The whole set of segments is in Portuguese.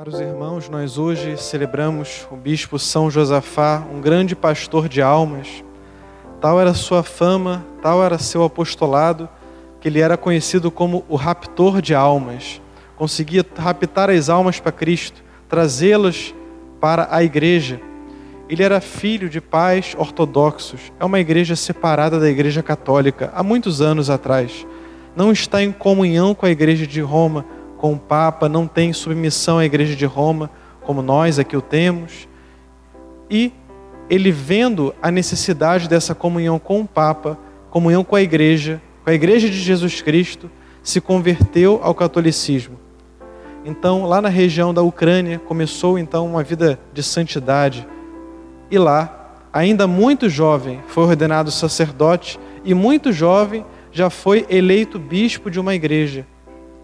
Caros irmãos, nós hoje celebramos o bispo São Josafá, um grande pastor de almas. Tal era sua fama, tal era seu apostolado, que ele era conhecido como o raptor de almas. Conseguia raptar as almas para Cristo, trazê-las para a igreja. Ele era filho de pais ortodoxos. É uma igreja separada da igreja católica há muitos anos atrás. Não está em comunhão com a igreja de Roma com o Papa, não tem submissão à Igreja de Roma, como nós aqui o temos. E ele vendo a necessidade dessa comunhão com o Papa, comunhão com a Igreja, com a Igreja de Jesus Cristo, se converteu ao catolicismo. Então, lá na região da Ucrânia, começou então uma vida de santidade. E lá, ainda muito jovem, foi ordenado sacerdote e muito jovem já foi eleito bispo de uma igreja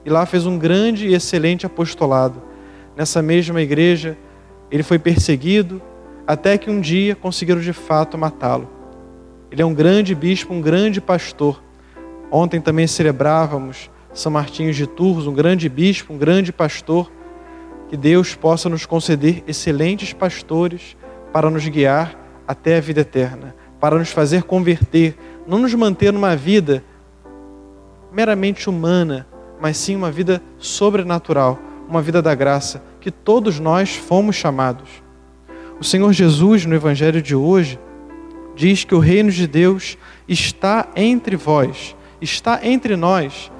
e lá fez um grande e excelente apostolado. Nessa mesma igreja, ele foi perseguido, até que um dia conseguiram de fato matá-lo. Ele é um grande bispo, um grande pastor. Ontem também celebrávamos São Martinhos de Tours, um grande bispo, um grande pastor. Que Deus possa nos conceder excelentes pastores para nos guiar até a vida eterna, para nos fazer converter, não nos manter numa vida meramente humana, mas sim uma vida sobrenatural, uma vida da graça, que todos nós fomos chamados. O Senhor Jesus, no Evangelho de hoje, diz que o reino de Deus está entre vós, está entre nós.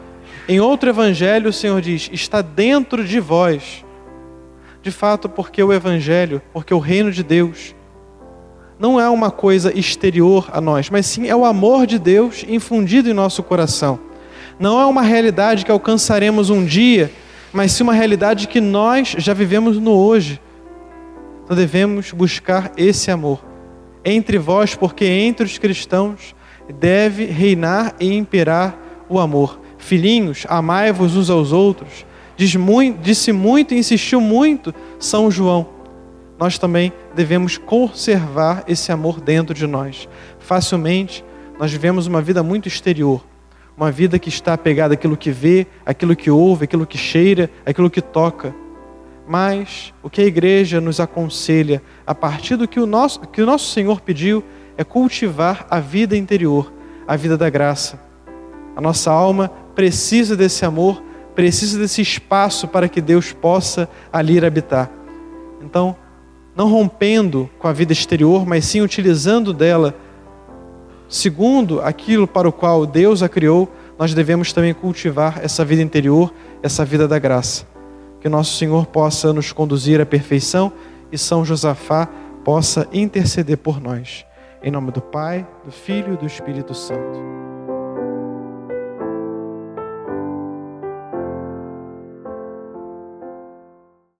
Em outro evangelho, o Senhor diz: está dentro de vós. De fato, porque o evangelho, porque o reino de Deus não é uma coisa exterior a nós, mas sim é o amor de Deus infundido em nosso coração não é uma realidade que alcançaremos um dia, mas sim uma realidade que nós já vivemos no hoje. Então devemos buscar esse amor entre vós, porque entre os cristãos deve reinar e imperar o amor. Filhinhos, amai-vos uns aos outros. Diz muito, disse muito e insistiu muito São João. Nós também devemos conservar esse amor dentro de nós. Facilmente, nós vivemos uma vida muito exterior uma vida que está apegada àquilo que vê, àquilo que ouve, àquilo que cheira, àquilo que toca. Mas o que a igreja nos aconselha, a partir do que o nosso, que o nosso Senhor pediu, é cultivar a vida interior, a vida da graça. A nossa alma precisa desse amor, precisa desse espaço para que Deus possa ali habitar. Então, não rompendo com a vida exterior, mas sim utilizando dela segundo aquilo para o qual Deus a criou, nós devemos também cultivar essa vida interior, essa vida da graça. Que nosso Senhor possa nos conduzir à perfeição e São Josafá possa interceder por nós. Em nome do Pai, do Filho e do Espírito Santo.